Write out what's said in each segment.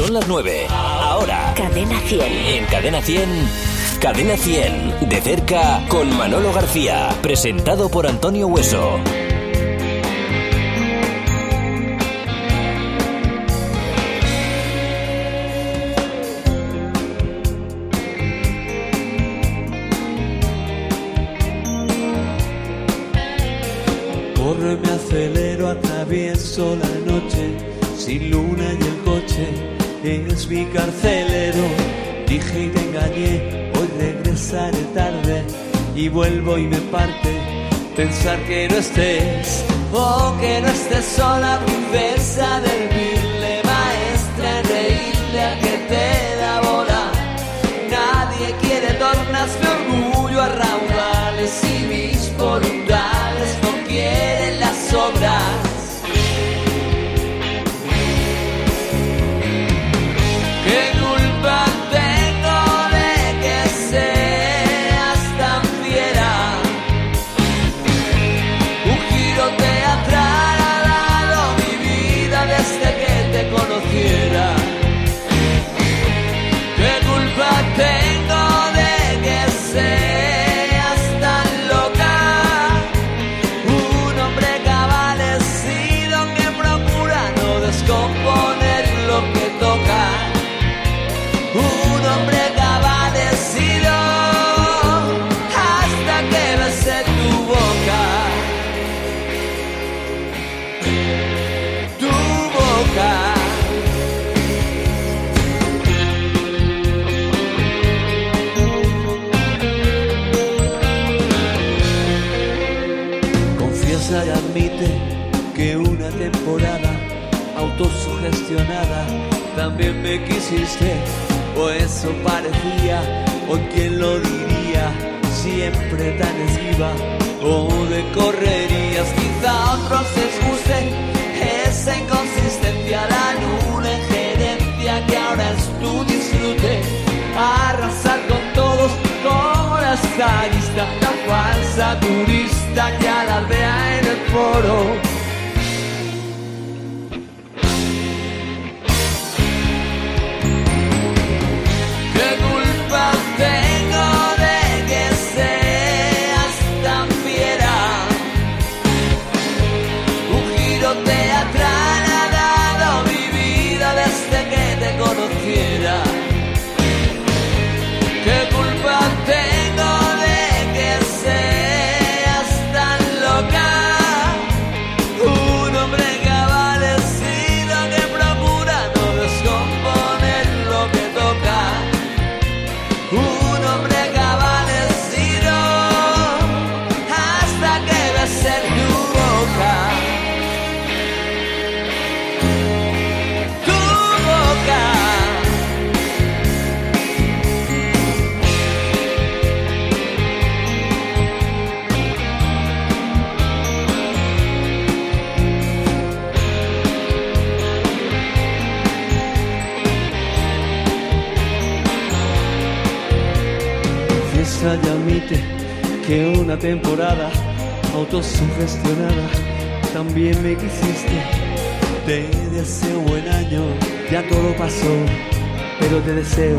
Son las 9. Ahora. Cadena 100. En Cadena 100. Cadena 100. De cerca con Manolo García. Presentado por Antonio Hueso. Vuelvo y me parte pensar que no estés, oh que no estés sola, princesa del mille, me quisiste, o eso parecía, o quién lo diría, siempre tan esquiva, o de correrías, quizá a otros les guste esa inconsistencia, la nula injerencia que ahora es tu disfrute, arrasar con todos como la estadista, la falsa turista que alardea en el foro. Que una temporada también me quisiste. Buen año, ya todo pasó, pero te deseo.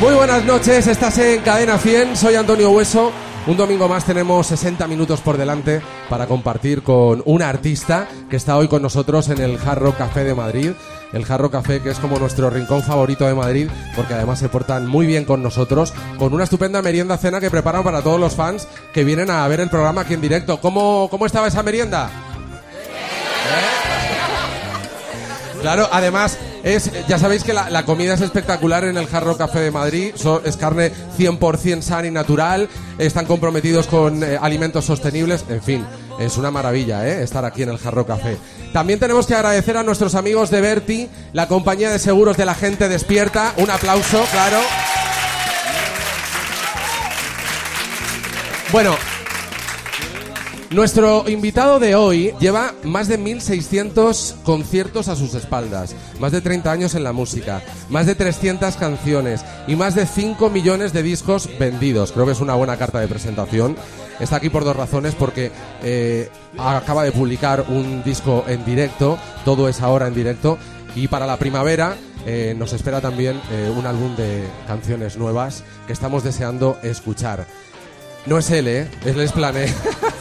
Muy buenas noches, estás en Cadena 100, soy Antonio Hueso. Un domingo más tenemos 60 minutos por delante para compartir con una artista que está hoy con nosotros en el Jarro Café de Madrid. El Jarro Café que es como nuestro rincón favorito de Madrid porque además se portan muy bien con nosotros con una estupenda merienda cena que preparan para todos los fans que vienen a ver el programa aquí en directo. ¿Cómo, cómo estaba esa merienda? Claro, además es, ya sabéis que la, comida es espectacular en el Jarro Café de Madrid, es carne 100% sana y natural, están comprometidos con eh, alimentos sostenibles, en fin, es una maravilla ¿eh? estar aquí en el Jarro Café. También tenemos que agradecer a nuestros amigos de Berti, la compañía de seguros de la gente despierta, un aplauso, claro. Bueno, Nuestro invitado de hoy lleva más de 1.600 conciertos a sus espaldas, más de 30 años en la música, más de 300 canciones y más de 5 millones de discos vendidos. Creo que es una buena carta de presentación. Está aquí por dos razones, porque eh, acaba de publicar un disco en directo, todo es ahora en directo, y para la primavera eh, nos espera también eh, un álbum de canciones nuevas que estamos deseando escuchar. No es él, ¿eh? Es Les Plané.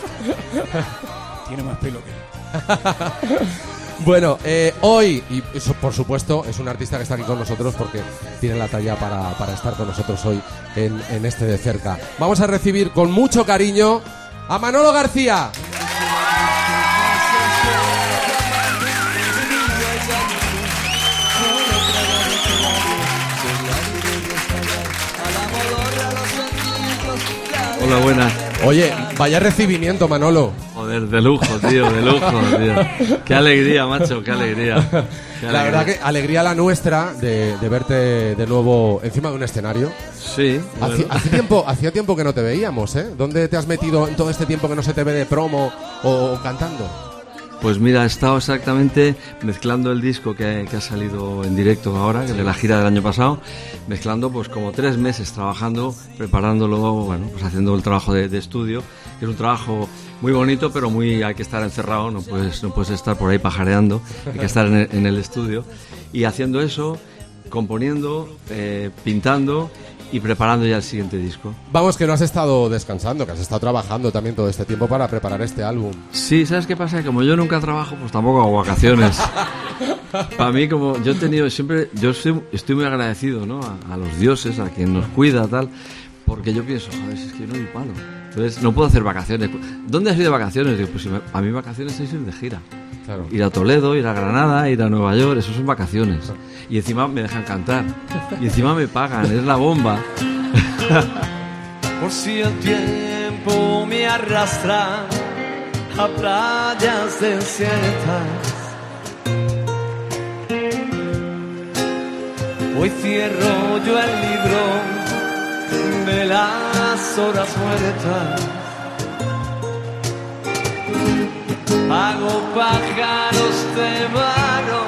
Tiene más pelo que Bueno, eh, hoy, y eso, por supuesto, es un artista que está aquí con nosotros porque tiene la talla para, para estar con nosotros hoy en, en este de cerca. Vamos a recibir con mucho cariño a Manolo García. Hola, buenas. Oye, vaya recibimiento, Manolo. Joder, de lujo, tío, de lujo, tío. Qué alegría, macho, qué alegría. Qué La verdad que alegría la nuestra de, de verte de nuevo encima de un escenario. Sí, bueno, Hacía, tiempo, hacía tiempo que no te veíamos, ¿eh? ¿Dónde te has metido en todo este tiempo que no se te ve de promo o, cantando? pues mira, he estado exactamente mezclando el disco que, que ha salido en directo ahora, que es de la gira del año pasado, mezclando pues como tres meses trabajando, preparándolo, bueno, pues haciendo el trabajo de, de estudio, que es un trabajo muy bonito, pero muy hay que estar encerrado, no puedes, no puedes estar por ahí pajareando, hay que estar en el, en el estudio. Y haciendo eso, componiendo, eh, pintando y preparando ya el siguiente disco. Vamos, que no has estado descansando, que has estado trabajando también todo este tiempo para preparar este álbum. Sí, ¿sabes qué pasa? Como yo nunca trabajo, pues tampoco hago vacaciones. Para mí, como yo he tenido siempre, yo estoy, estoy muy agradecido, ¿no? A, a los dioses, a quien nos cuida, tal, porque yo pienso, joder, si es que yo no doy palo. Entonces, no puedo hacer vacaciones. ¿Dónde has ido de vacaciones? Digo, pues si me- a mí vacaciones es ir de gira. Claro. Ir a Toledo, ir a Granada, ir a Nueva York, eso son vacaciones. Y encima me dejan cantar. Y encima me pagan, es la bomba. Por si el tiempo me arrastra a playas desiertas. Hoy cierro yo el libro de horas muertas. Hago pájaros de barro.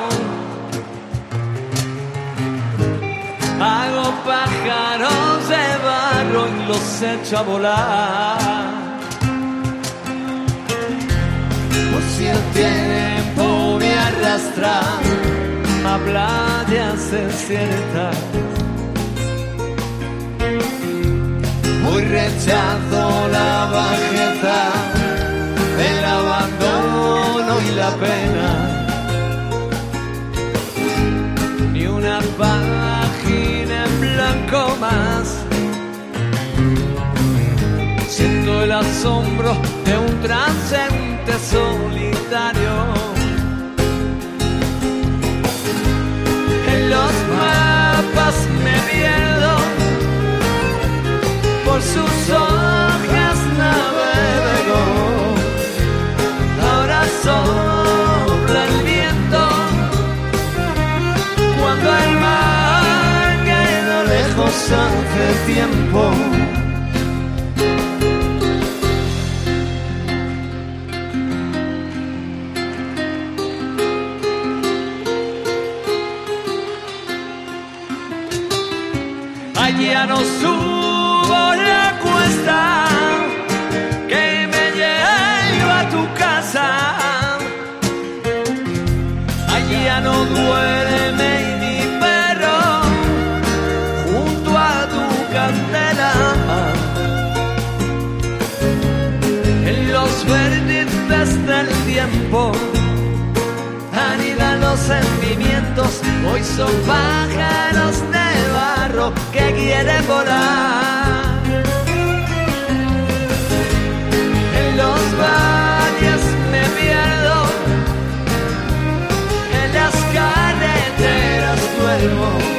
Hago pájaros de barro y los echo a volar. Por si el tiempo me arrastra a playas desiertas. Hoy rechazo la bajeza, el abandono y la pena. Ni una página en blanco más. Siento el asombro de un transeúnte solitario. En los mapas me pierdo, sus hojas navego. Ahora sopla el viento cuando el mar quedó lejos hace tiempo. Tiempo anidan los sentimientos. Hoy son pájaros de barro que quieren volar. En los valles me pierdo, en las carreteras duermo.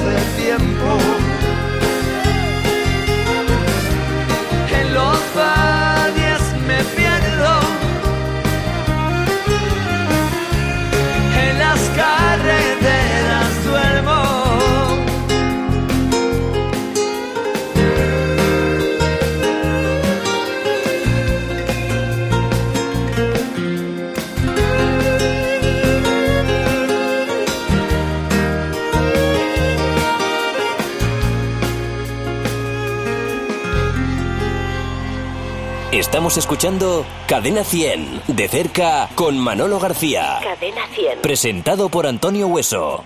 Estamos escuchando Cadena 100, de cerca con Manolo García. Cadena 100. Presentado por Antonio Hueso.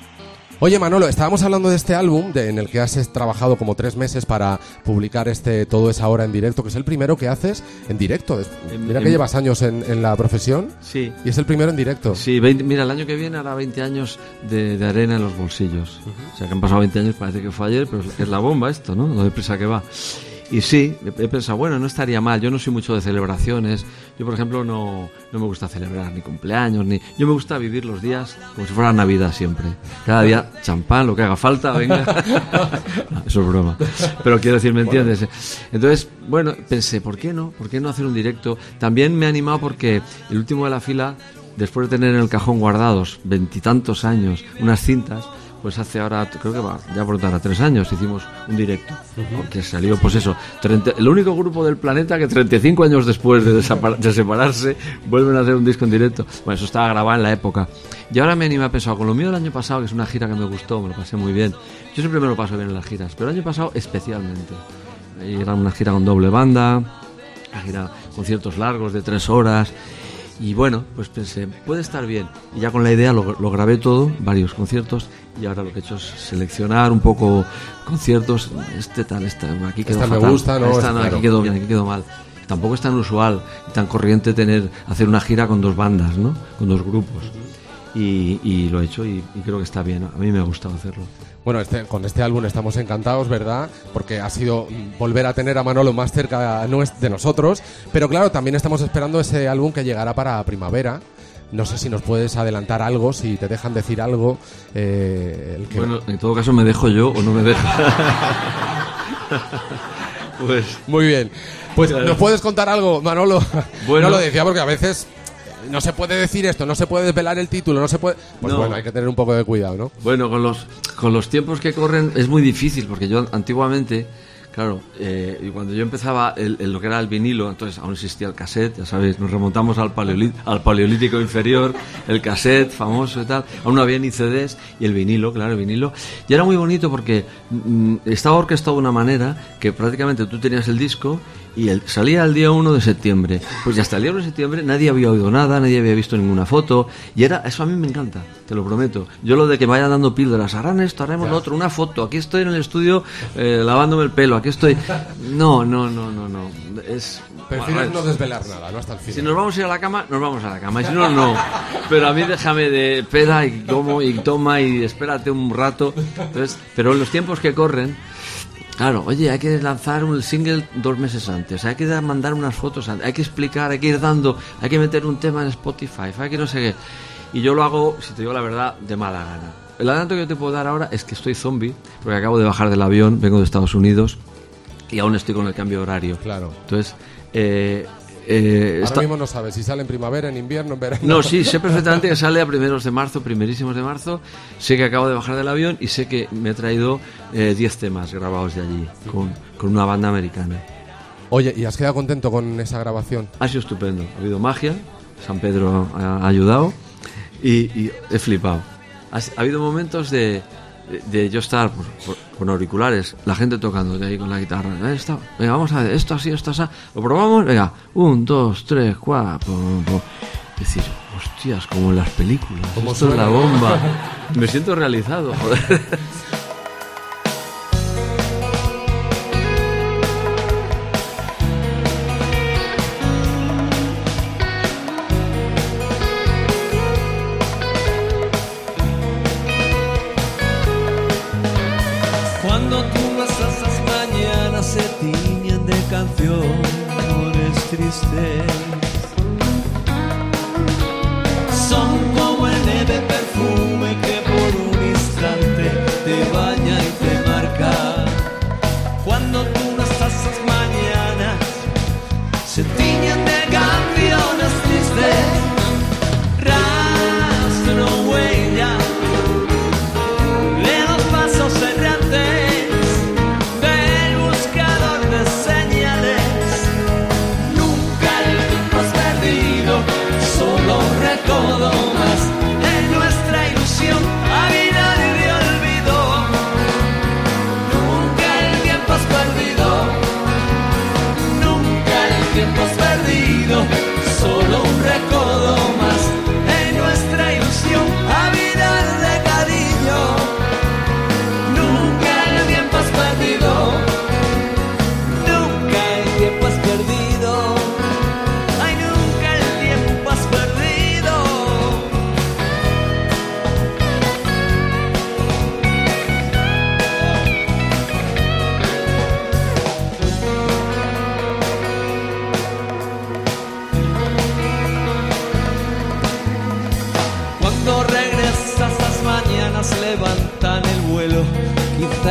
Oye Manolo, estábamos hablando de este álbum de- en el que has trabajado como tres meses para publicar este Todo es ahora en directo, que es el primero que haces en directo. En- Mira que en- llevas años en, en la profesión Sí. y es el primero en directo. Sí, 20 mira, el año que viene hará 20 años de, de arena en los bolsillos. O sea, que han pasado 20 años, parece que fue ayer, pero es- es la bomba esto, ¿no? Lo deprisa que va. Y sí, he pensado, bueno, no estaría mal. Yo no soy mucho de celebraciones. Yo, por ejemplo, no, no me gusta celebrar ni cumpleaños, ni... Yo me gusta vivir los días como si fuera Navidad siempre. Cada día champán, lo que haga falta, venga. Eso es broma. Pero quiero decir, ¿me entiendes? Entonces, bueno, pensé, ¿por qué no? ¿Por qué no hacer un directo? También me ha animado porque el último de la fila, después de tener en el cajón guardados veintitantos años unas cintas, pues hace ahora, creo que va, ya por a tres años hicimos un directo, que salió, pues eso, 30 el único grupo del planeta que 35 años después de, de separarse vuelven a hacer un disco en directo. Bueno, eso estaba grabado en la época. Y ahora me anima a pensar, con lo mío del año pasado, que es una gira que me gustó, me lo pasé muy bien. Yo siempre me lo paso bien en las giras, pero el año pasado especialmente. Era una gira con doble banda, una gira, conciertos largos de tres horas. Y bueno, pues pensé, puede estar bien. Y ya con la idea lo, lo grabé todo, varios conciertos, y ahora lo que he hecho es seleccionar un poco conciertos, este tal, este, aquí quedó Esta me fatal, gusta, ¿no? esta no, Claro. aquí quedó bien, aquí quedó mal. Tampoco es tan usual y tan corriente tener, hacer una gira con dos bandas, ¿no? Con dos grupos. Y, y lo he hecho y, y creo que está bien, a mí me ha gustado hacerlo. Bueno, este, con este álbum estamos encantados, ¿verdad? Porque ha sido mm, volver a tener a Manolo más cerca de nosotros. Pero claro, también estamos esperando ese álbum que llegará para primavera. No sé si nos puedes adelantar algo, si te dejan decir algo. eh, el que- Bueno, en todo caso me dejo yo o no me dejo. pues Muy bien. Pues, ¿nos puedes contar algo, Manolo? Bueno. No lo decía porque a veces no se puede decir esto, no se puede desvelar el título, no se puede... Pues No. bueno, hay que tener un poco de cuidado, ¿no? Bueno, con los, con los tiempos que corren es muy difícil, porque yo antiguamente, claro, eh, y cuando yo empezaba el, el- lo que era el vinilo, entonces aún existía el cassette, ya sabéis, nos remontamos al, al paleolítico inferior, el cassette famoso y tal, aún no había ni CDs, y el vinilo, claro, el vinilo, y era muy bonito porque mm, estaba orquestado de una manera que prácticamente tú tenías el disco y el, salía el día 1 de septiembre. Pues ya hasta el día 1 de septiembre nadie había oído nada, nadie había visto ninguna foto. Y era, eso a mí me encanta, te lo prometo. Yo lo de que me vayan dando píldoras, harán esto, haremos lo otro, una foto, aquí estoy en el estudio eh, lavándome el pelo, aquí estoy. No, no, no, no, no. Es. Prefieres no desvelar nada, ¿no? Hasta el si final. nos vamos a ir a la cama, nos vamos a la cama. Y si no, no. Pero a mí déjame de peda y como y toma y espérate un rato. Entonces, pero en los tiempos que corren, claro, oye, hay que lanzar un single dos meses antes, hay que dar- mandar unas fotos antes, hay que explicar, hay que ir dando, hay que meter un tema en Spotify, hay que no sé qué. Y yo lo hago, si te digo la verdad, de mala gana. El adelanto que yo te puedo dar ahora es que estoy zombie, porque acabo de bajar del avión, vengo de Estados Unidos y aún estoy con el cambio de horario. Claro. Entonces, eh, eh, Ahora mismo no sabes si sale en primavera, en invierno, en verano. no, sí, sé perfectamente que sale a primeros de marzo, primerísimos de marzo. Sé que acabo de bajar del avión y sé que me he traído eh, 10 temas grabados de allí con, con una banda americana. Oye, ¿y has quedado contento con esa grabación? Ha sido estupendo. Ha habido magia, San Pedro ha, ha ayudado y, y he flipado. Ha, ha habido momentos de, de, yo estar pues, por- con auriculares, la gente tocando de ahí con la guitarra. Eh, esto, venga, vamos a ver, esto así, esto así. Lo probamos, venga, un, dos, tres, cuatro. pum, pum. Decir, hostias, como en las películas. Como esto es la bomba. Me siento realizado, joder.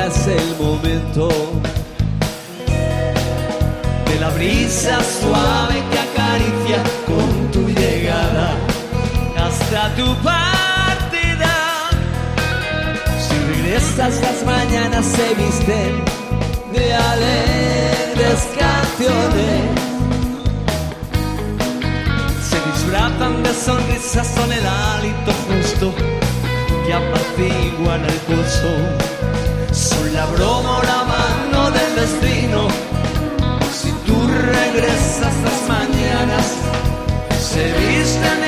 Es el momento de la brisa suave que acaricia con tu llegada hasta tu partida. Si regresas las mañanas se visten de alegres canciones se disfrazan de sonrisas, son el hálito justo que apaciguan el pulso. La broma la mano del destino. Si tú regresas las mañanas, se visten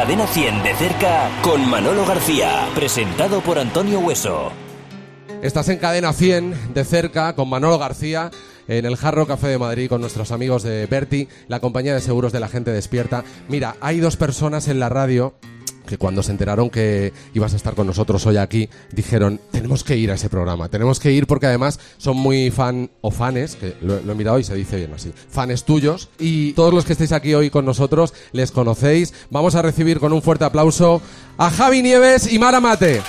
Cadena 100 de cerca con Manolo García. Presentado por Antonio Hueso. Estás en Cadena 100 de cerca con Manolo García en el Jarro Café de Madrid con nuestros amigos de Berti, la compañía de seguros de la gente despierta. Mira, hay dos personas en la radio que cuando se enteraron que ibas a estar con nosotros hoy aquí, dijeron, tenemos que ir a ese programa, tenemos que ir porque además son muy fan o fanes, que lo, he mirado y se dice bien así, fanes tuyos, y todos los que estáis aquí hoy con nosotros les conocéis. Vamos a recibir con un fuerte aplauso a Javi Nieves y Mara Mate.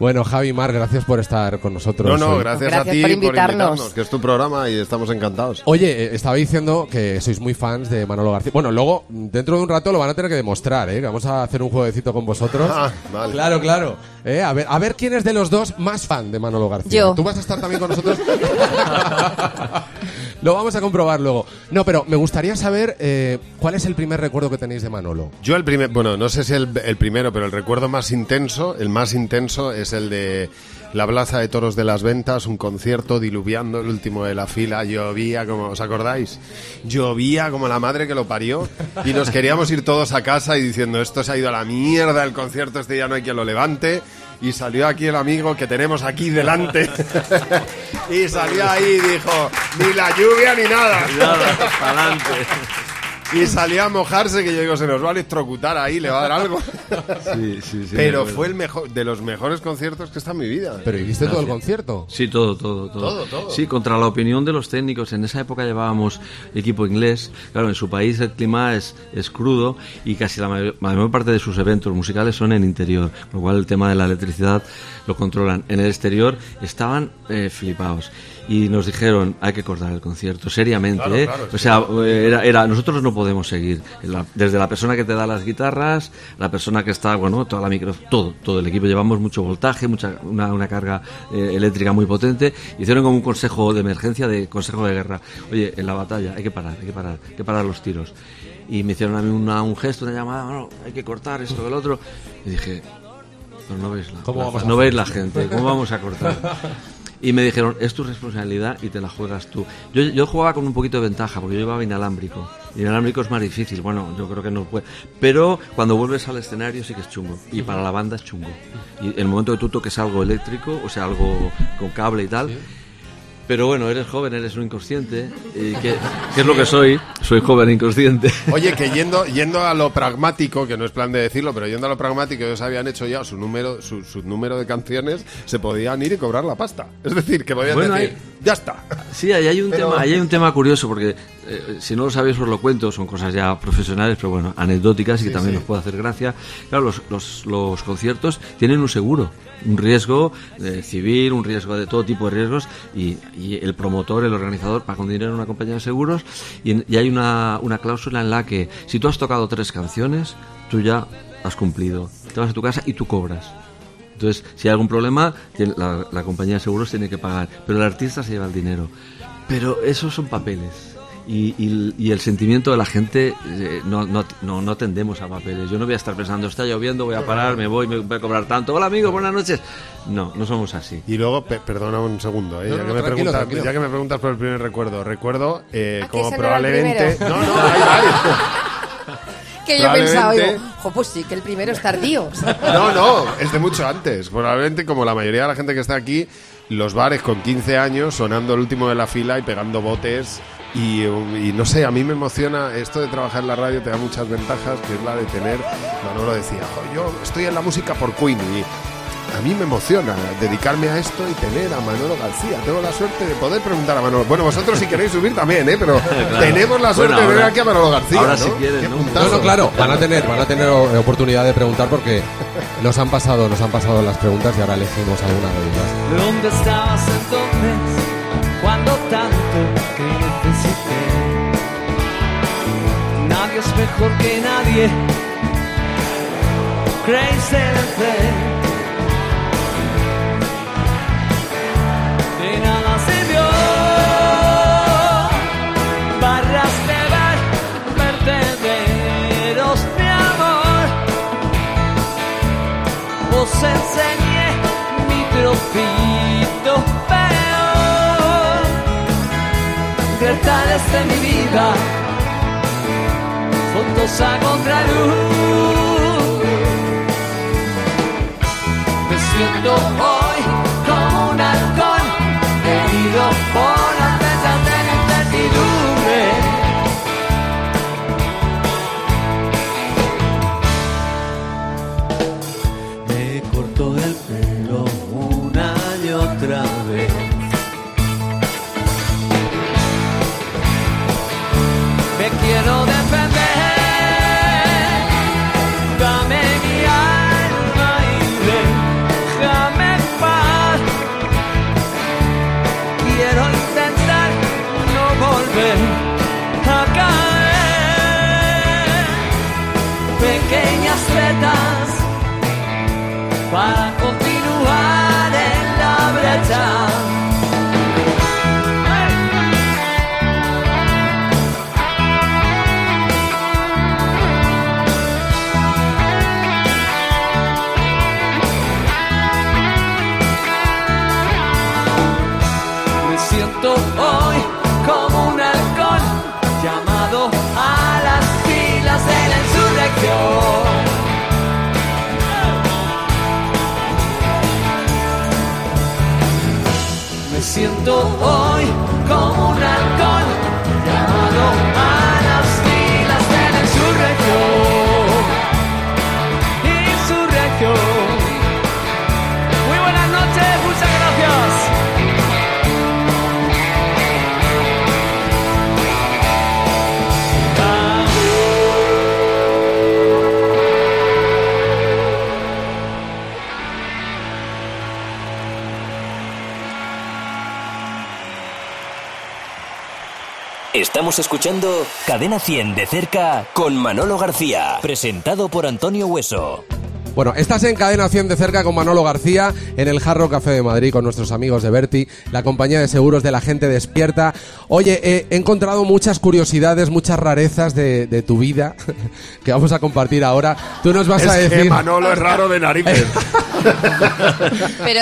Bueno, Javi Mar, gracias por estar con nosotros. No, no, hoy. gracias, Gracias a ti por invitarnos. que es tu programa y estamos encantados. Oye, eh, estaba diciendo que sois muy fans de Manolo García. Bueno, luego, dentro de un rato lo van a tener que demostrar, ¿eh? Vamos a hacer un jueguecito con vosotros. Ah, vale. Claro, claro. Eh, A, ver, a ver quién es de los dos más fan de Manolo García. Yo. ¿Tú vas a estar también con nosotros? lo vamos a comprobar luego. No, pero me gustaría saber eh, cuál es el primer recuerdo que tenéis de Manolo. Yo el primer, bueno, no sé si el, primero, pero el recuerdo más intenso, el más intenso es el de la Plaza de Toros de las Ventas, un concierto diluviando el último de la fila, llovía como, ¿os acordáis? Llovía como la madre que lo parió y nos queríamos ir todos a casa y diciendo, esto se ha ido a la mierda, el concierto este ya no hay quien lo levante y salió aquí el amigo que tenemos aquí delante y salió ahí y dijo, ni la lluvia ni nada. adelante. Y salía a mojarse que yo digo, se nos va a electrocutar ahí, le va a dar algo. Sí, sí, sí. Pero fue el mejor, de los mejores conciertos que está en mi vida. Pero ¿y viste todo el concierto? Sí, todo, todo, todo. Todo, todo. Sí, contra la opinión de los técnicos. En esa época llevábamos equipo inglés. Claro, en su país el clima es, es crudo y casi la mayor, la mayor parte de sus eventos musicales son en interior. Con lo cual el tema de la electricidad lo controlan. En el exterior estaban eh, flipados. Y nos dijeron, hay que cortar el concierto, seriamente. Claro, ¿eh? claro, o sea, era, era, nosotros no podemos seguir. La- desde la persona que te da las guitarras, la persona que está, bueno, toda la micro, todo, todo el equipo. Llevamos mucho voltaje, mucha, una, una carga eh, eléctrica muy potente. Hicieron como un consejo de emergencia, de consejo de guerra. Oye, en la batalla hay que parar, hay que parar, hay que parar los tiros. Y me hicieron a mí una- un gesto, una llamada, bueno, hay que cortar esto, el otro. Y dije, pero no veis la, ¿Cómo la- vamos a no veis la gente, ¿cómo vamos a cortar? Y me dijeron, es tu responsabilidad y te la juegas tú. Yo, yo jugaba con un poquito de ventaja, porque yo llevaba inalámbrico. Inalámbrico es más difícil, bueno, yo creo que no puede. Pero cuando vuelves al escenario sí que es chungo. Y para la banda es chungo. Y el momento que tú toques algo eléctrico, o sea, algo con cable y tal. Pero bueno, eres joven, eres un inconsciente. Y ¿qué, qué es lo que soy? Soy joven e inconsciente. Oye, que yendo, yendo a lo pragmático, que no es plan de decirlo, pero yendo a lo pragmático, ellos habían hecho ya su número, su, su número de canciones, se podían ir y cobrar la pasta. Es decir, que podían Bueno, decir, ahí- ya está. Sí, ahí hay un Pero- tema, ahí hay un tema curioso porque eh, si no lo sabéis os lo cuento, son cosas ya profesionales, pero bueno, anecdóticas y que también sí. nos puede hacer gracia. Claro, los, los, los conciertos tienen un seguro, un riesgo eh, civil, un riesgo de todo tipo de riesgos y, y el promotor, el organizador paga un dinero a una compañía de seguros y, en- y hay una, una cláusula en la que si tú has tocado tres canciones, tú ya has cumplido. Te vas a tu casa y tú cobras. Entonces, si hay algún problema, la, la compañía de seguros tiene que pagar, pero el artista se lleva el dinero. Pero esos son papeles. Y, y- y el sentimiento de la gente, eh, no, no, no, no tendemos a papeles. Yo no voy a estar pensando, está lloviendo, voy a parar, me voy, me voy a cobrar tanto. Hola amigo, buenas noches. No, no somos así. Y luego, pe- perdona un segundo, ¿eh? No, ya, no, que me tranquilo, ya que me preguntas por el primer recuerdo. Recuerdo eh, como probablemente... No, no, hay. Que yo pensaba, digo, jo, pues sí, que el primero es tardío. No, no, es de mucho antes. Probablemente, como la mayoría de la gente que está aquí, los bares con 15 años sonando el último de la fila y pegando botes. Y, y no sé, a mí me emociona esto de trabajar en la radio, te da muchas ventajas, que es la de tener. Manolo decía, "Jo, yo estoy en la música por Queen y a mí me emociona dedicarme a esto y tener a Manolo García. Tengo la suerte de poder preguntar a Manolo. Bueno, vosotros si queréis subir también, ¿eh? Pero tenemos la suerte Bueno, de tener aquí a Manolo García. ahora ¿no? si quieren, ¿no? No, no, claro, van a tener, van a tener oportunidad de preguntar porque nos han pasado, nos han pasado las preguntas y ahora elegimos alguna de ellas. ¿Dónde estabas entonces cuando tanto te necesité? Nadie es mejor que nadie. Crazy Enseñé mi trocito peor. Detalles de mi vida, fotos a contraluz. Me siento hoy quiero depender. Dame mi alma y déjame paz. Quiero intentar no volver a caer. Pequeñas setas para continuar en la brecha. Siento hoy como un halcón llamado a las filas de la insurrección. Me siento hoy como un halcón Estamos escuchando Cadena 100 de cerca con Manolo García, presentado por Antonio Hueso. Bueno, estás en Cadena 100 de cerca con Manolo García en el Jarro Café de Madrid con nuestros amigos de Berti, la compañía de seguros de la gente despierta. Oye, eh, he encontrado muchas curiosidades, muchas rarezas de, de tu vida que vamos a compartir ahora. Tú nos vas Es a que decir... Manolo es raro de narices. Pero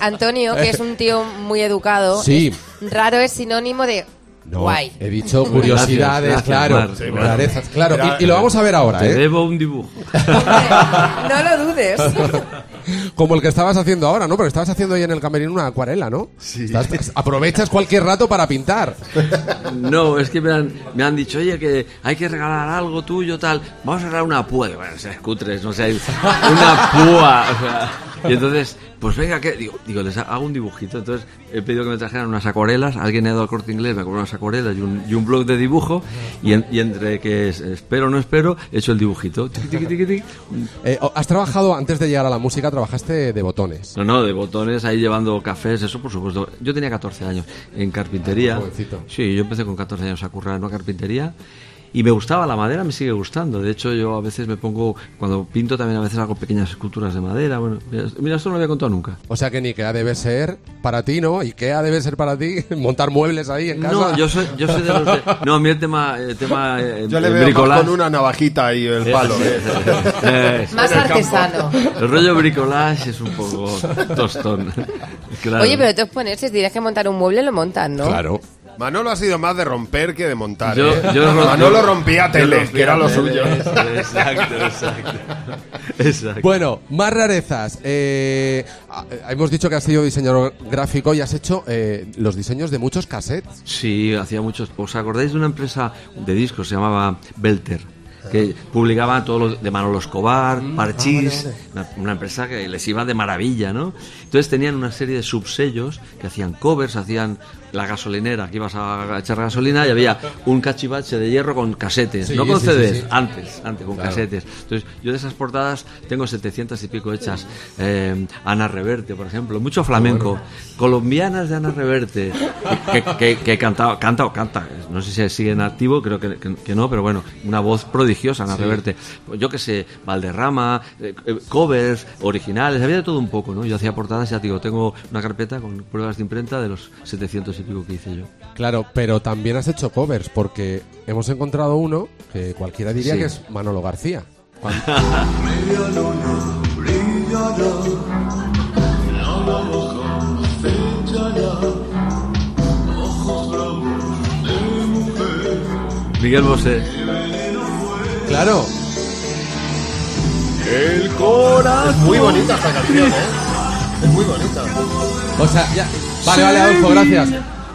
Antonio, que es un tío muy educado, Sí. raro es sinónimo de No, guay. he dicho curiosidades, Gracias, claro, gracias, Mar. Rarezas, claro. Era- Y, y lo vamos a ver ahora, Te ¿eh? debo un dibujo. no lo dudes. Como el que estabas haciendo ahora, ¿no? Porque estabas haciendo ahí en el camerino una acuarela, ¿no? Sí. aprovechas cualquier rato para pintar. No, es que me han, me han dicho, oye, que hay que regalar algo tuyo, tal. Vamos a regalar una púa. Bueno, seas cutres, no sé, una púa. o sea, y entonces, pues venga, que digo, digo, les hago un dibujito. Entonces he pedido que me trajeran unas acuarelas. Alguien ha ido al corte inglés, me compró unas acuarelas y un, y un blog de dibujo. Y, en- y entre que es- espero o no espero, he hecho el dibujito. Tiqui, tiqui, tiqui, tiqui. Eh, has trabajado, antes de llegar a la música, trabajaste de botones. No, no, de botones, ahí llevando cafés, eso por supuesto. Yo tenía 14 años en carpintería. Jovencito. Sí, yo empecé con 14 años a currar en una carpintería. Y me gustaba la madera, me sigue gustando. De hecho, yo a veces me pongo, cuando pinto también a veces hago pequeñas esculturas de madera. Bueno, mira, esto no lo había contado nunca. O sea que ni IKEA debe ser para ti, ¿no? IKEA debe ser para ti montar muebles ahí en casa. No, yo soy, yo soy de los de... No, a mí el tema, el tema eh, Yo le el veo bricolage- con una navajita y el palo. ¿eh? Eh, Más artesano. el rollo bricolage es un poco tostón. Claro. Oye, pero tú poner, si tienes que montar un mueble, lo montas, ¿no? Claro. Manolo ha sido más de romper que de montar. Yo- ¿eh? yo Manolo rompía yo tele, rompía que era lo tele, suyo. eso, Exacto, exacto. Exacto. Bueno, más rarezas. Eh, ah, hemos dicho que has sido diseñador gráfico y has hecho eh, los diseños de muchos cassettes. Sí, hacía muchos. ¿Os acordáis de una empresa de discos? Se llamaba Belter. Que publicaba todo lo de Manolo Escobar, Parchís, Una, una empresa que les iba de maravilla, ¿no? Entonces tenían una serie de subsellos que hacían covers, hacían la gasolinera, que ibas a echar gasolina y había un cachivache de hierro con casetes, Sí, no con sí, CDs, sí. antes, antes con Claro. casetes. Entonces yo de esas portadas tengo 700 y pico hechas. Eh, Ana Reverte, por ejemplo, mucho flamenco. Colombianas de Ana Reverte, que, que, que- cantaba, canta o canta. No sé si sigue en activo, creo que, que- no, pero bueno, una voz prodigiosa, Ana Reverte. Yo que sé, Valderrama, eh, eh, covers, originales, había de todo un poco, ¿no? Yo hacía portadas, ya te digo, tengo una carpeta con pruebas de imprenta de los 700 y pico que hice yo. Claro, pero también has hecho covers porque hemos encontrado uno que cualquiera diría Sí. que es Manolo García. Miguel Bosé. Claro. Es muy bonita esta canción, ¿eh? Es muy bonita. O sea, ya. Vale, vale, Adolfo, gracias.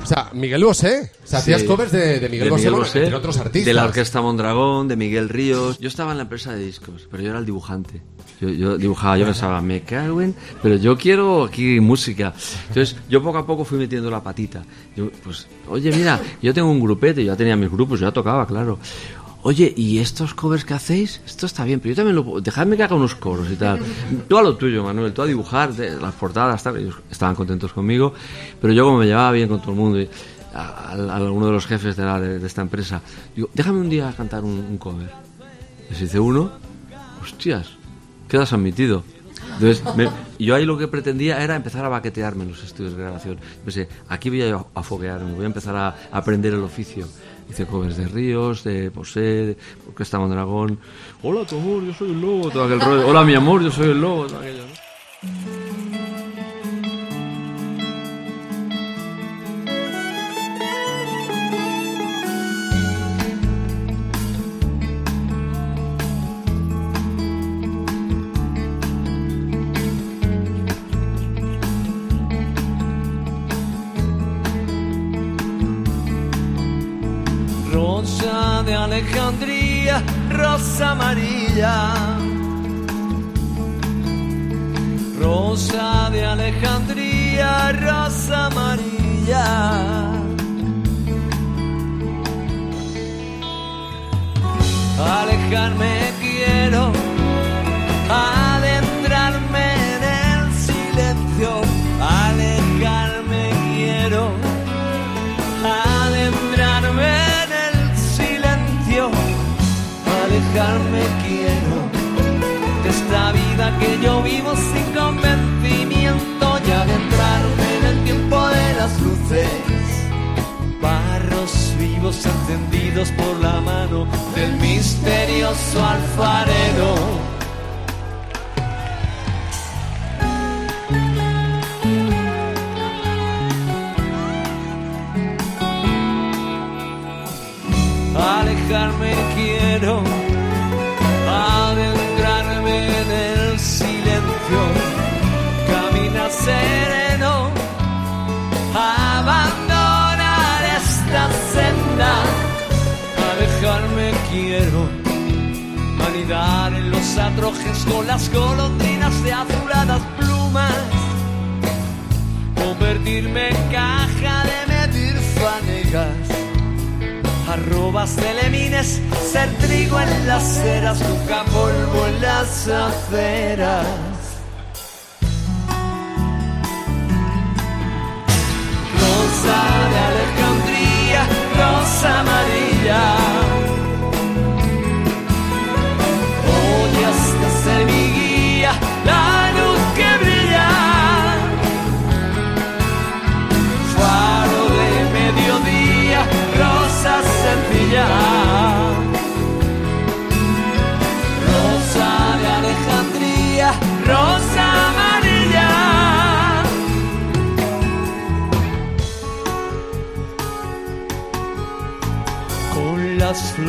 O sea, Miguel Bosé. O sea, hacías Sí. covers de, de Miguel de Bosé, Miguel Bosé, entre otros artistas. de la Orquesta Mondragón, de Miguel Ríos. Yo estaba en la empresa de discos, pero yo era el dibujante. Yo, yo dibujaba, yo pensaba, me cago en... Pero yo quiero aquí música. Entonces, yo poco a poco fui metiendo la patita. Yo, pues, oye, mira, yo tengo un grupete, yo ya tenía mis grupos, yo ya tocaba, claro. Oye, ¿y estos covers que hacéis? Esto está bien, pero yo también lo puedo... Dejadme que haga unos coros y tal. Tú a lo tuyo, Manuel, tú a dibujar las portadas, tal. Ellos estaban contentos conmigo, pero yo como me llevaba bien con todo el mundo... a, alguno de los jefes de, la- de- de esta empresa. Digo, déjame un día cantar un, un cover. Les hice uno. Hostias, quedas admitido. Entonces, yo ahí lo que pretendía era empezar a baquetearme en los estudios de grabación. Pensé, aquí voy a, a foguearme, voy a empezar a aprender el oficio. Hice covers de Ríos, de Posé, Orquesta Mondragón. Hola, tu amor, yo soy el lobo, todo aquel rollo. Hola, mi amor, yo soy el lobo, todo aquello. Alejandría, rosa amarilla. Rosa de Alejandría, rosa amarilla. Alejarme que yo vivo sin convencimiento y adentrarme en el tiempo de las luces, barros vivos encendidos por la mano del misterioso alfarero. En los atrojes con las golondrinas de azuladas plumas, convertirme en caja de medir fanegas arrobas de lemines, ser trigo en las ceras, nunca polvo en las aceras. Rosa de Alejandría, rosa amarilla.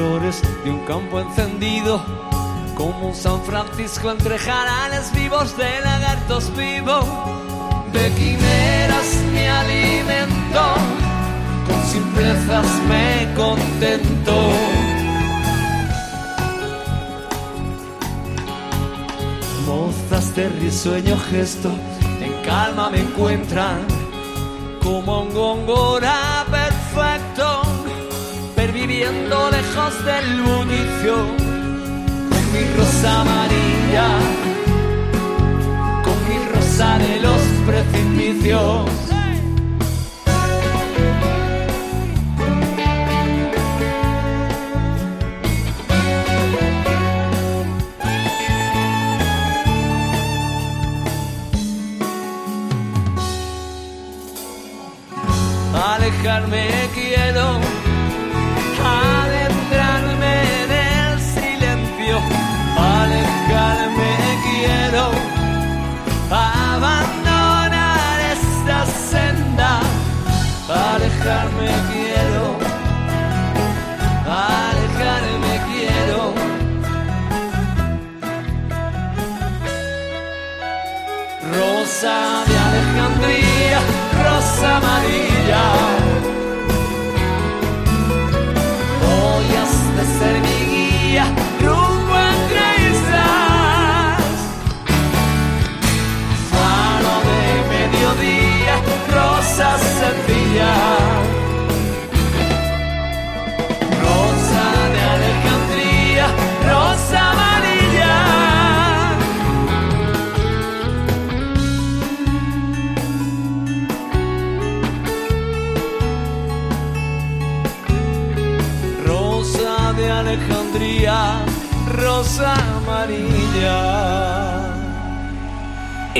De un campo encendido, como un San Francisco entre jarales vivos de lagartos vivo, de quimeras me alimento con simplezas me contento. Mozas de risueño gesto, en calma me encuentran como un perfecto, perviviendo lejos del bullicio, con mi rosa amarilla, con mi rosa de los precipicios. alejarme Rosa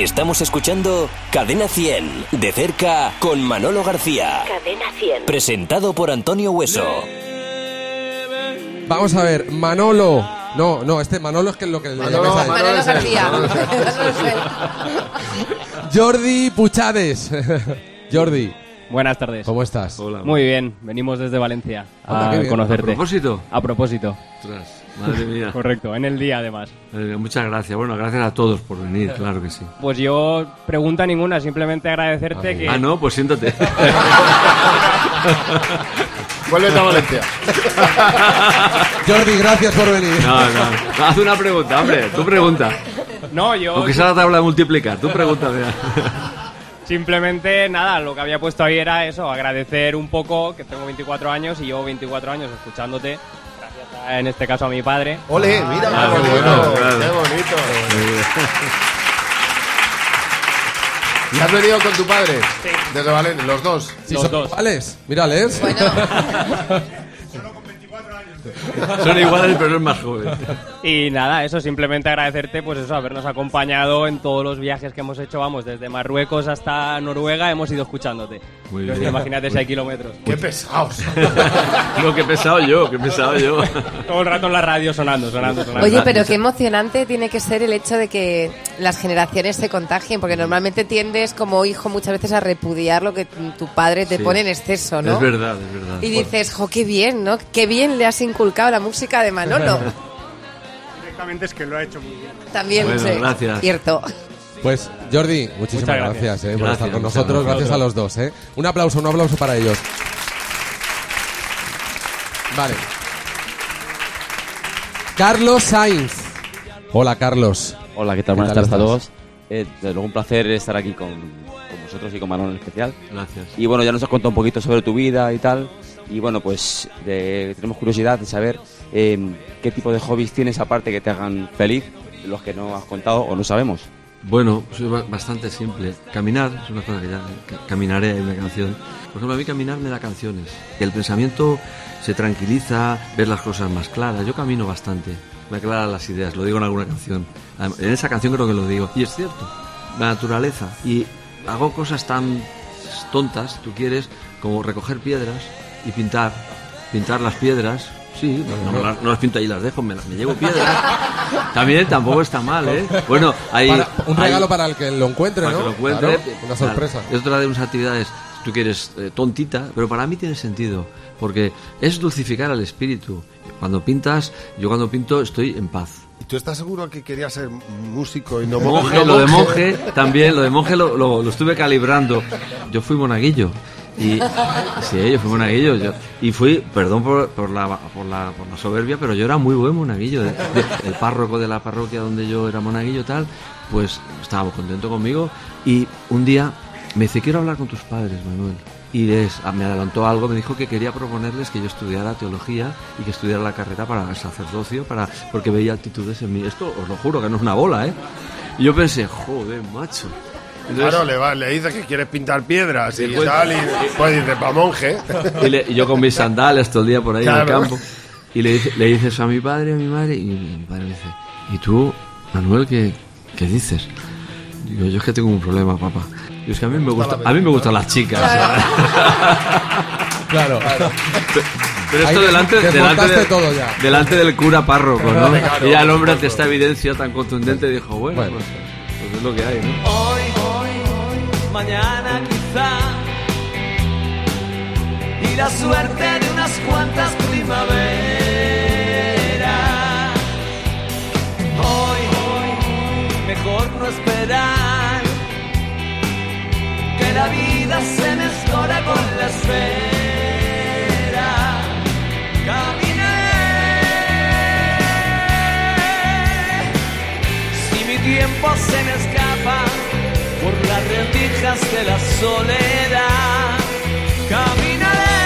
Estamos escuchando Cadena 100, de cerca con Manolo García. Cadena 100. Presentado por Antonio Hueso. Vamos a ver, Manolo. No, no, este Manolo es que es lo que le Manolo, llamáis a él. Manolo. García. Jordi Puchades. Jordi, Buenas tardes. ¿cómo estás? Hola. Muy bien, venimos desde Valencia a bien. ¿A conocerte. propósito? A propósito, Ostras, madre mía. correcto, en el día además. Eh, muchas gracias. Bueno, gracias a todos por venir, claro que sí. Pues yo, pregunta ninguna, simplemente agradecerte que... Ah, no, pues siéntate. Vuelve a Valencia. Jordi, gracias por venir. No, no. Haz una pregunta, hombre. Tú pregunta. No, yo Aunque sea la tabla de multiplicar, tú pregúntame. simplemente, nada, lo que había puesto ahí era eso, agradecer un poco, que tengo 24 años y llevo 24 años escuchándote, en este caso a mi padre. Ole, mira Ah, qué bueno, claro. Qué bonito. ¿Y has venido con tu padre? Sí. Desde Valencia, los dos. Si Los son dos. iguales, mírales. Bueno, Son iguales, pero es más joven. Y nada, eso, simplemente agradecerte, pues eso, habernos acompañado en todos los viajes que hemos hecho, vamos, desde Marruecos hasta Noruega, hemos ido escuchándote. Muy Entonces, bien. imagínate si hay kilómetros. Qué pesados. No, que he pesado yo, he pesado yo. Todo el rato en la radio sonando, sonando, sonando. oye, pero qué emocionante tiene que ser el hecho de que las generaciones se contagien, porque normalmente tiendes como hijo muchas veces a repudiar lo que tu padre te Sí. pone en exceso, ¿no? Es verdad, es verdad. Y dices, jo, qué bien, ¿no? Qué bien le has inculcado la música de Manolo. Directamente es que lo ha hecho muy bien. También, Bueno, sí, gracias. cierto. Pues Jordi, muchísimas gracias, gracias. eh, por Gracias, estar con nosotros. gracias. A los dos. Eh. Un aplauso, un aplauso para ellos. Vale. Carlos Sainz. Hola, Carlos. Hola, ¿qué tal? ¿Qué Buenas tardes a todos. Eh, desde luego un placer estar aquí con, con vosotros y con Manuel en especial. Gracias. Y bueno, ya nos has contado un poquito sobre tu vida y tal. Y bueno, pues de- tenemos curiosidad de saber eh, qué tipo de hobbies tienes aparte que te hagan feliz, los que no has contado o no sabemos. Bueno, soy ba- bastante simple. Caminar es una cosa que ya caminaré, hay una canción. Por ejemplo, a mí caminar me da canciones. El pensamiento se tranquiliza, ver las cosas más claras. Yo camino bastante, me aclaran las ideas, lo digo en alguna canción. En esa canción creo que lo digo. Y es cierto, la naturaleza. Y hago cosas tan tontas, tú quieres, como recoger piedras y pintar. Pintar las piedras. Sí, no, no las, no las pinto ahí, las dejo, me, las, me llevo piedras. También tampoco está mal, ¿eh? Bueno, hay, Para- un hay- regalo para el que lo encuentre, para ¿no? que lo encuentre. Claro, una sorpresa. Claro. Es otra de unas actividades, tú quieres, eh, tontita, pero para mí tiene sentido, porque es dulcificar al espíritu. Cuando pintas, yo cuando pinto estoy en paz. ¿Y tú estás seguro que querías ser músico y no Monje, no lo de monje también, lo de monje lo, lo- lo estuve calibrando. Yo fui monaguillo. Y, sí, yo fui monaguillo. yo- y fui, perdón por, la, por, la, por la soberbia, pero yo era muy buen monaguillo. De- el párroco de la parroquia donde yo era monaguillo tal, pues estaba contento conmigo. Y un día me dice, quiero hablar con tus padres, Manuel. Y les, me adelantó algo, me dijo que quería proponerles que yo estudiara teología y que estudiara la carrera para el sacerdocio, para, porque veía actitudes en mí. Esto os lo juro que no es una bola, ¿eh? Y yo pensé, joder, macho. Entonces- Claro, le, va- le dices que quieres pintar piedras y pues- tal, y pues dice, pa' monje. Y, le- y yo con mis sandalias todo el día por ahí en el campo. Y le, dice- le dices a mi padre, a mi madre, y mi padre me dice, ¿y tú, Manuel, qué, qué dices? Digo, yo es que tengo un problema, papá. Y es que a mí me, gusta, a mí me gustan las chicas. Claro. Pero esto delante, delante, desmontaste de- todo ya. delante del cura párroco, ¿no? Claro, y ya el hombre ante esta evidencia tan contundente dijo, bueno, Bueno. Pues, pues es lo que hay, ¿no? Mañana quizá. Y la suerte de unas cuantas primaveras. Hoy, hoy, mejor no esperar. Que la vida se mezcla con la espera. Caminé. Si mi tiempo se me escapa por las rendijas de la soledad, caminaré.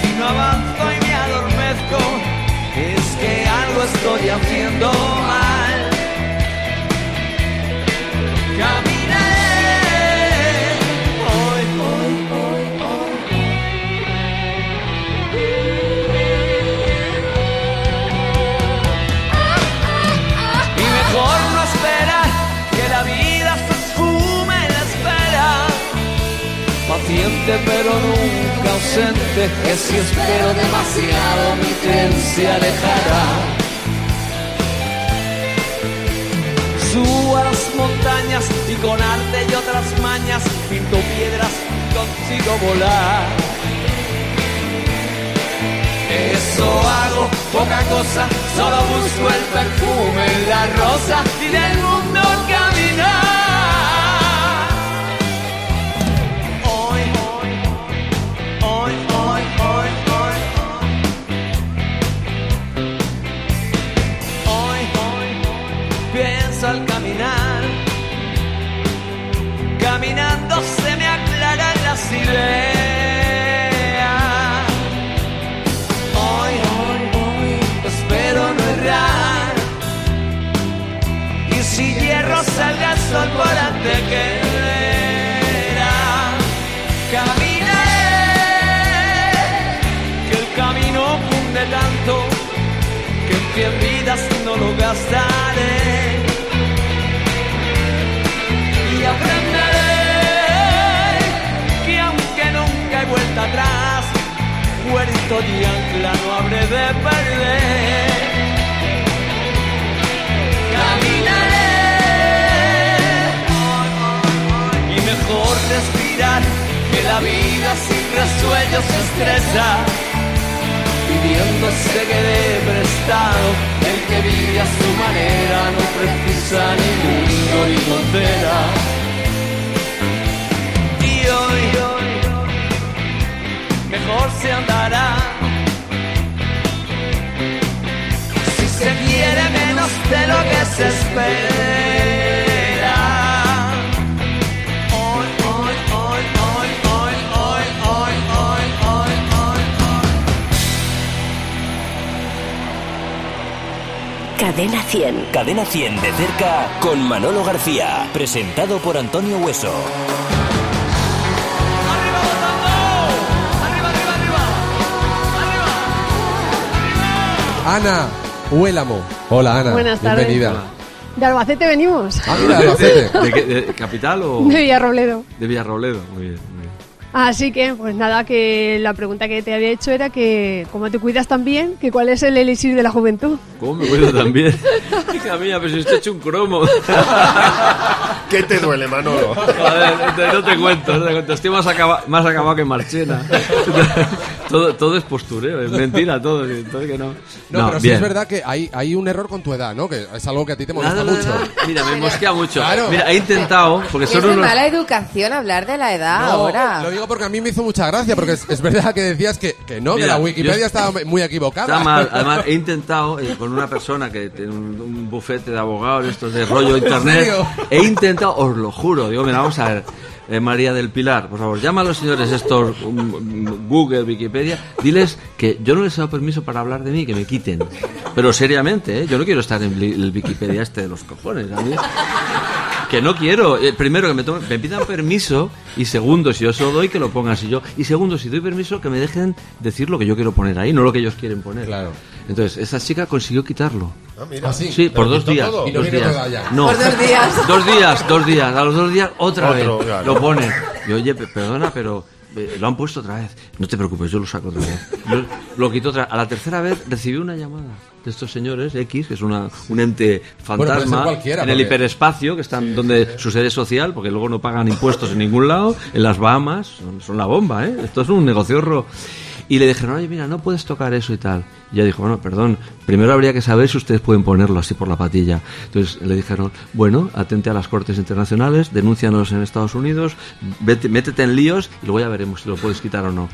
Si no avanzo y me adormezco, es que algo estoy haciendo mal. Pero nunca ausente, que si espero demasiado mi tren se alejará. Subo a las montañas y con arte y otras mañas pinto piedras consigo volar. Eso hago, poca cosa, solo busco el perfume la rosa y del mundo caminar. Hoy, hoy, hoy, espero no errar. Y si hierro salga sol por ante que. Caminaré, que el camino funde tanto que en vidas no lo gastaré. Puerto y ancla no habré de perder. Caminaré y mejor respirar que la vida sin resuellos se estresa. Pidiendo se quede prestado, el que vive a su manera no precisa ni mundo ni frontera. Y hoy, hoy, mejor se andará. De lo que se espera. Hoy, hoy, hoy, hoy, hoy, hoy, hoy, hoy, hoy, hoy, hoy. Cadena 100. Cadena 100 de cerca con Manolo García. Presentado por Antonio Hueso. ¡Arriba, Botando! ¡Arriba, arriba, arriba! ¡Arriba! Ana Huélamo. Hola Ana. Buenas tardes. Bienvenida. De Albacete venimos. Ah, mira, Albacete. ¿De, qué- de capital o De Villarrobledo. de Villarrobledo? Muy bien, muy bien. Así que, pues nada, que la pregunta que te había hecho era que, ¿cómo te cuidas tan bien? Que cuál es el elixir de la juventud. ¿Cómo me cuido tan bien? Hija mía, pero si estoy hecho un cromo. ¿Qué te duele, Manolo? Joder, no te- no te cuento, no te cuento. Estoy más, acaba- más acabado que Marchena. todo, todo es postureo, es mentira todo. Entonces que no. No, pero sí bien. es verdad que hay, hay un error con tu edad, ¿no? Que es algo que a ti te molesta nada, mucho. Mira, me mosquea mucho. Claro. Mira, he intentado, porque Es son de unos... mala educación hablar de la edad No, ahora. lo digo porque a mí me hizo mucha gracia, porque es, es verdad que decías que, que no, Mira, que la Wikipedia estaba muy equivocada. Está mal. Además, he intentado eh, con una persona que tiene un, un bufete de abogados, estos de rollo internet. He intentado, os lo juro, digo, mira, vamos a ver. eh, María del Pilar, por favor, llama a los señores estos um, um, Google, Wikipedia, diles que yo no les he dado permiso para hablar de mí, que me quiten. Pero seriamente, ¿eh? yo no quiero estar en el Wikipedia este de los cojones. A mí, que no quiero. Eh, primero, que me, tomen- me pidan permiso. Y segundo, si yo se lo doy, que lo pongan así yo. Y segundo, si doy permiso, que me dejen decir lo que yo quiero poner ahí, no lo que ellos quieren poner. Claro. Entonces, esa chica consiguió quitarlo. Ah, mira. ¿Ah, sí? Sí, por ¿Lo dos días. todo? Dos días. No. Por dos días. Dos días, dos días. A los dos días, otra Otro, vez. claro. Lo pone. Y oye, pe- perdona, pero eh, lo han puesto otra vez. No te preocupes, yo lo saco otra vez. Lo, lo quito otra A la tercera vez recibí una llamada de estos señores, X, que es una, un ente fantasma, en el hiperespacio, que están donde su sede social, porque luego no pagan impuestos en ningún lado, en las Bahamas, son, son la bomba, ¿eh? Esto es un negociorro. Y le dijeron, oye, mira, no puedes tocar eso y tal. Y ella dijo, bueno, perdón, primero habría que saber si ustedes pueden ponerlo así por la patilla. Entonces le dijeron, bueno, atente a las cortes internacionales, denúncianos en Estados Unidos, vete- métete en líos y luego ya veremos si lo puedes quitar o no.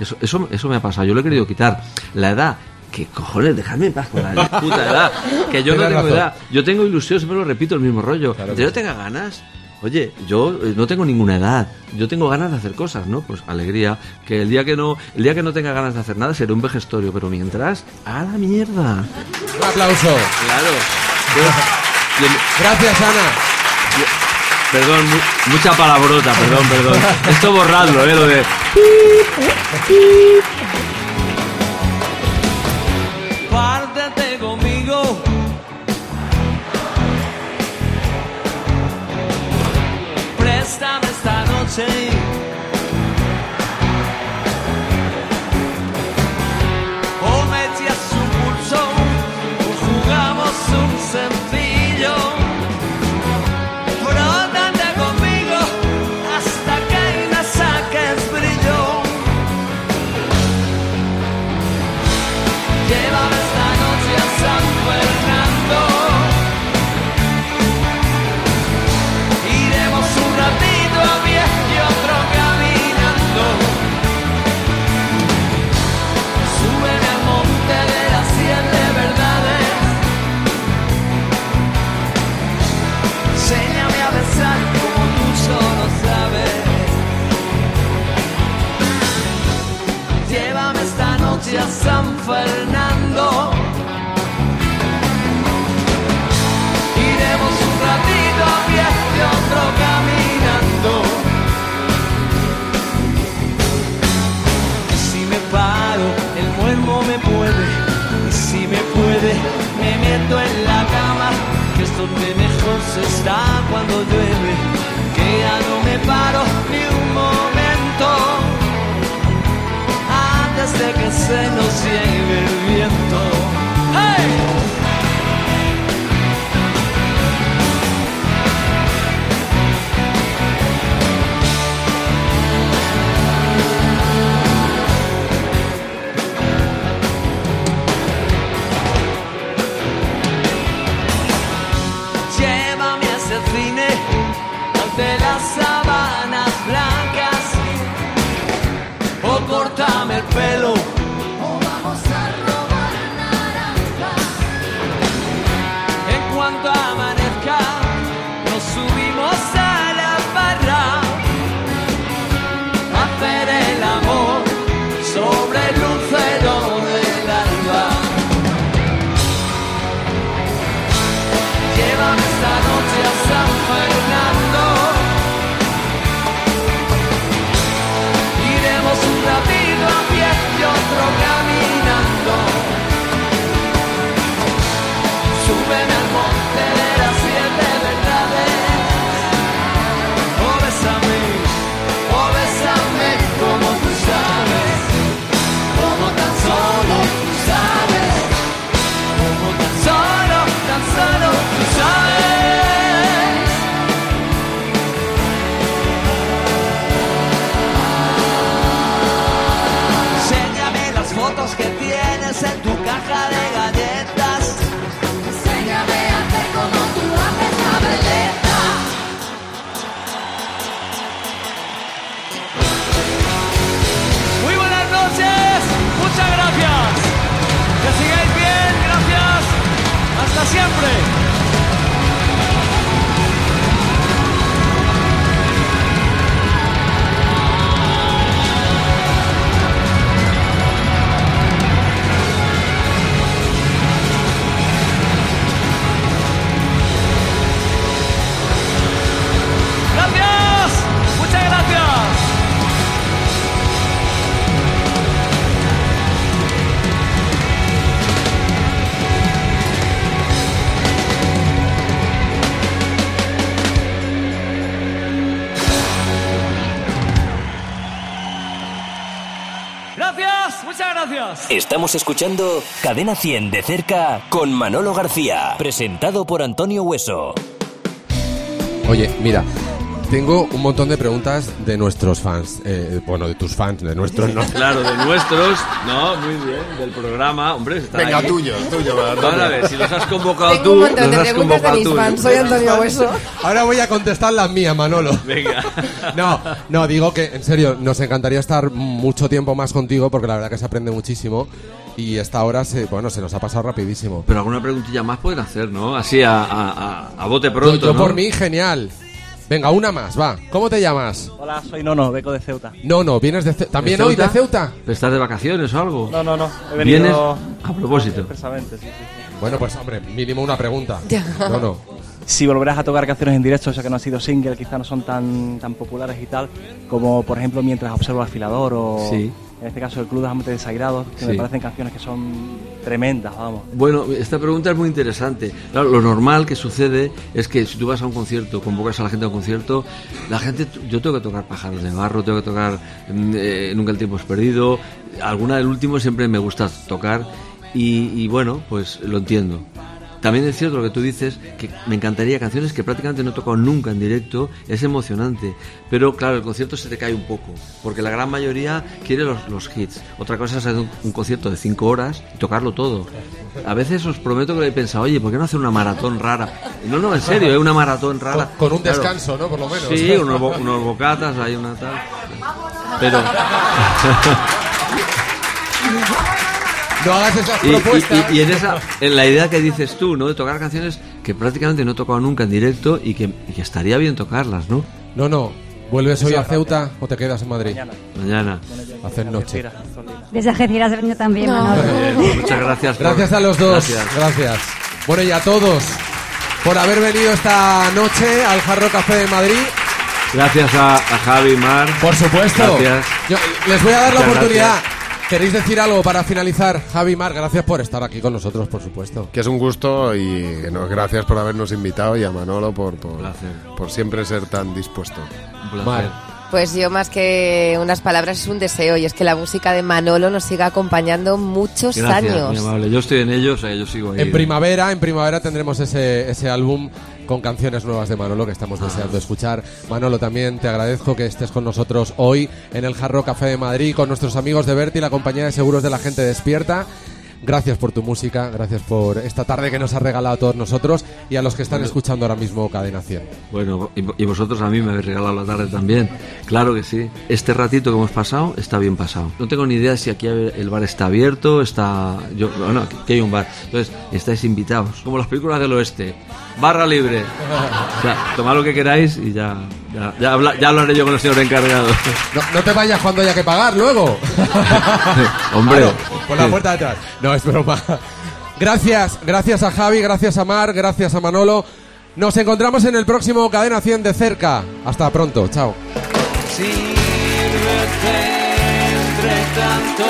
Eso, eso, eso me ha pasado, yo lo he querido quitar. La edad, que cojones, dejadme en paz con la puta edad. Que yo no tengo razón. edad. Yo tengo ilusión, siempre lo repito, el mismo rollo. que yo tenga ganas. Oye, yo eh, no tengo ninguna edad. Yo tengo ganas de hacer cosas, ¿no? Pues alegría. Que el día que no, el día que no tenga ganas de hacer nada seré un vejestorio, pero mientras, a la mierda. Un aplauso. Claro. Gracias, Ana. Perdón, mu- mucha palabrota, perdón, perdón. Esto borradlo, ¿eh? Lo de... Préstame esta noche Fernando. Iremos un ratito a pie y otro caminando. Y si me paro, el muermo me puede. Y si me puede, me meto en la cama, que es donde mejor se está cuando llueve. Que ya no me paro ni un momento antes que se nos lleve el viento. Siempre. Estamos escuchando Cadena 100 de cerca con Manolo García, presentado por Antonio Hueso. Oye, mira, tengo un montón de preguntas de nuestros fans. Eh, bueno, de tus fans, de nuestros no. Claro, de nuestros, no, muy bien, del programa, hombre, Venga, tuyo, tuyo. Vamos a ver, si los has convocado Tengo tú, un montón de los has preguntas de convocado mis tú. fans. Soy Antonio Hueso. Ahora voy a contestar las mías, Manolo. Venga. No, no, digo que en serio, nos encantaría estar mucho tiempo más contigo porque la verdad que se aprende muchísimo y esta hora se, bueno, se nos ha pasado rapidísimo. Pero alguna preguntilla más pueden hacer, ¿no? Así a, a, a- a bote Yo, pronto, yo ¿no? por mí, genial. Venga, una más, va. ¿Cómo te llamas? Hola, soy Nono, beco de Ceuta. No, no, vienes de Ceuta. ¿También hoy de Ceuta? ¿Estás de vacaciones o algo? No, no, no, he venido ¿Vienes a propósito? expresamente, sí, sí, sí. Bueno, pues hombre, mínimo una pregunta. No, no. Si volverás a tocar canciones en directo, ya que no han sido single, quizás no son tan, tan populares y tal, como por ejemplo Mientras observo al afilador o Sí. En este caso El Club de Amantes Desairados, que me parecen canciones que son tremendas, vamos. Bueno, esta pregunta es muy interesante. Claro, lo normal que sucede es que si tú vas a un concierto, convocas a la gente a un concierto, la gente, yo tengo que tocar Pájaros de Barro, tengo que tocar mm, eh, Nunca el tiempo es perdido, alguna del último siempre me gusta tocar y, y bueno, pues lo entiendo. También es cierto lo que tú dices, que me encantaría canciones que prácticamente no he tocado nunca en directo, es emocionante, pero claro, el concierto se te cae un poco, porque la gran mayoría quiere los, los hits. Otra cosa es hacer un, un concierto de cinco horas y tocarlo todo. A veces os prometo que lo he pensado, oye, ¿por qué no hacer una maratón rara? Y no, no, en serio, ¿eh? una maratón rara. Con, con un Claro. descanso, ¿no? Por lo menos. Sí, unos, bo- unos bocatas, hay una tal. Pero. No hagas esas Y, propuestas. y- y en esa, en la idea que dices tú, ¿no? De tocar canciones que prácticamente no he tocado nunca en directo y que, y que estaría bien tocarlas, ¿no? No, no. ¿Vuelves hoy a Ceuta o te quedas en Madrid? Mañana. Mañana. Hacer noche. Desde Algeciras he venido también, No. Manolo. Muchas gracias. por- Gracias a los dos. Gracias. Gracias. Bueno, y a todos por haber venido esta noche al Jarro Café de Madrid. Gracias a, a Javi, Mar. Por supuesto. Gracias. Yo- les voy a dar la Muchas oportunidad. gracias. ¿Queréis decir algo para finalizar? Javi Mar, gracias por estar aquí con nosotros, por supuesto. Que es un gusto y que no, gracias por habernos invitado y a Manolo por, por, por siempre ser tan dispuesto. Un placer. Mar. Pues yo más que unas palabras es un deseo y es que la música de Manolo nos siga acompañando muchos Gracias, muy años. amable. Yo estoy en ello, o sea, yo sigo ahí. En primavera, en primavera tendremos ese, ese álbum con canciones nuevas de Manolo que estamos deseando escuchar. Manolo, también te agradezco que estés con nosotros hoy en el Jarro Café de Madrid con nuestros amigos de Berti, la compañía de seguros de la gente despierta. Gracias por tu música, gracias por esta tarde que nos has regalado a todos nosotros y a los que están escuchando ahora mismo Cadena 100. Bueno, y, vosotros a mí me habéis regalado la tarde también. Claro que sí. Este ratito que hemos pasado está bien pasado. No tengo ni idea si aquí el bar está abierto, está... Yo, bueno, aquí hay un bar. Entonces, estáis invitados. Como las películas del oeste. Barra libre. O sea, tomad lo que queráis y ya... Ya, ya, habla- ya hablaré yo con el señor encargado. No, no te vayas cuando haya que pagar luego. Hombre. Claro, por la puerta de atrás. No, es broma. Gracias, gracias a Javi, gracias a Mar, gracias a Manolo. Nos encontramos en el próximo Cadena 100 de cerca. Hasta pronto, chao. Sírvete entre tanto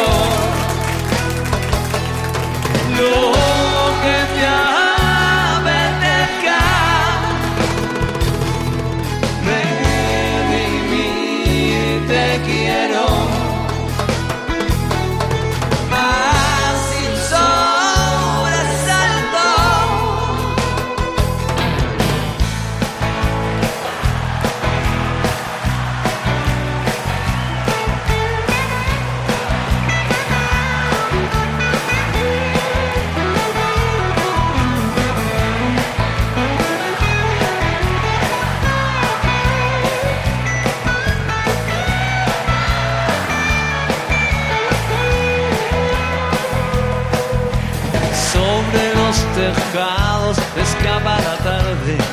tejados escapa la tarde.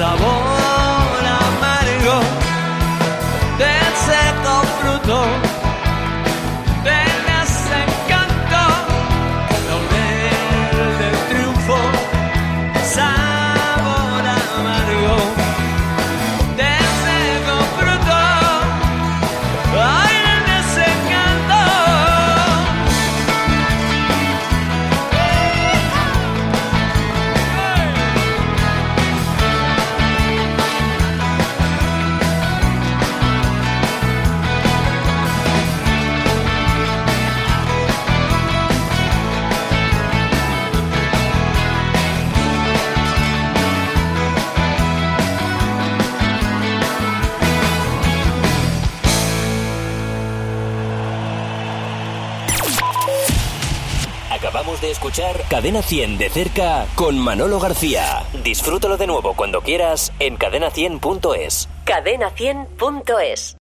Sabor escuchar Cadena 100 de cerca con Manolo García. Disfrútalo de nuevo cuando quieras en cadena100.es. Cadena100.es